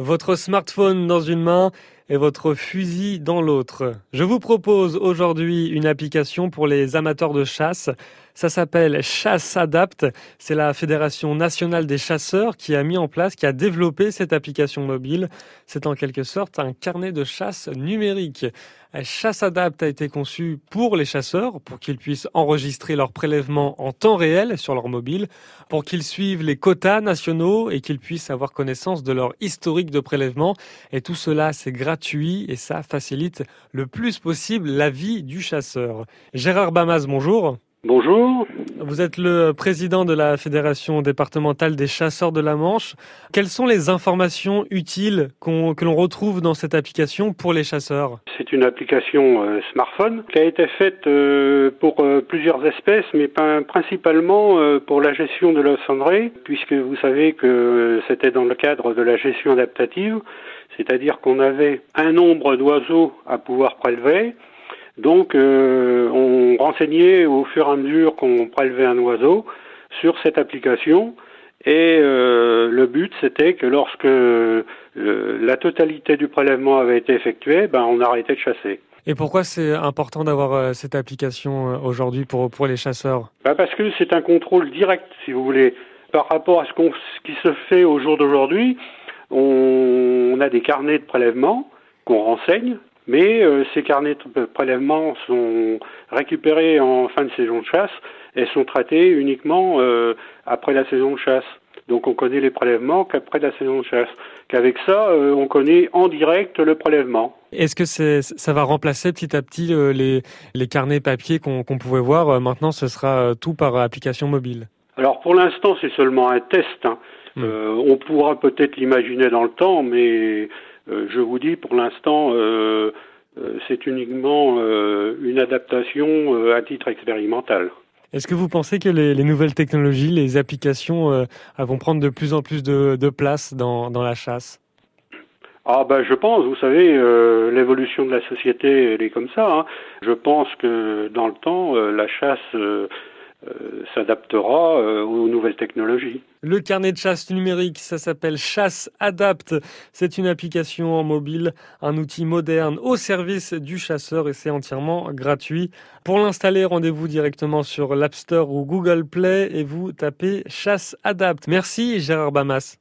Votre smartphone dans une main et votre fusil dans l'autre. Je vous propose aujourd'hui une application pour les amateurs de chasse. Ça s'appelle Chasse Adapt. C'est la Fédération nationale des chasseurs qui a mis en place, qui a développé cette application mobile. C'est en quelque sorte un carnet de chasse numérique. Chasse Adapt a été conçu pour les chasseurs, pour qu'ils puissent enregistrer leurs prélèvements en temps réel sur leur mobile, pour qu'ils suivent les quotas nationaux et qu'ils puissent avoir connaissance de leur historique de prélèvement. Et tout cela, c'est gratuit et ça facilite le plus possible la vie du chasseur. Gérard Bamas, bonjour. Bonjour. Vous êtes le président de la Fédération départementale des chasseurs de la Manche. Quelles sont les informations utiles que l'on retrouve dans cette application pour les chasseurs? C'est une application euh, smartphone qui a été faite euh, pour euh, plusieurs espèces, mais principalement pour la gestion de l'os cendré, puisque vous savez que c'était dans le cadre de la gestion adaptative, c'est-à-dire qu'on avait un nombre d'oiseaux à pouvoir prélever donc, euh, on renseignait au fur et à mesure qu'on prélevait un oiseau sur cette application. Et euh, le but, c'était que lorsque euh, la totalité du prélèvement avait été effectuée, ben, on arrêtait de chasser. Et pourquoi c'est important d'avoir cette application aujourd'hui pour, pour les chasseurs? Ben Parce que c'est un contrôle direct, si vous voulez. Par rapport à ce, ce qui se fait au jour d'aujourd'hui, on, on a des carnets de prélèvement qu'on renseigne mais euh, ces carnets de prélèvements sont récupérés en fin de saison de chasse et sont traités uniquement euh, après la saison de chasse. Donc on connaît les prélèvements qu'après la saison de chasse. Qu'avec ça, euh, on connaît en direct le prélèvement. Est-ce que ça va remplacer petit à petit les, les carnets papier qu'on pouvait voir? Maintenant, ce sera tout par application mobile. Alors pour l'instant, c'est seulement un test. Hein. Hmm. on pourra peut-être l'imaginer dans le temps, mais euh, je vous dis, pour l'instant, euh, euh, c'est uniquement une adaptation à titre expérimental. Est-ce que vous pensez que les, nouvelles technologies, les applications vont prendre de plus en plus de, place dans, la chasse? Ah ben je pense, vous savez, l'évolution de la société, elle est comme ça. Hein. Je pense que dans le temps, la chasse euh, s'adaptera euh, aux nouvelles technologies. Le carnet de chasse numérique, ça s'appelle Chasse Adapt. C'est une application en mobile, un outil moderne au service du chasseur et c'est entièrement gratuit. Pour l'installer, rendez-vous directement sur l'App Store ou Google Play et vous tapez Chasse Adapt. Merci Gérard Bamas.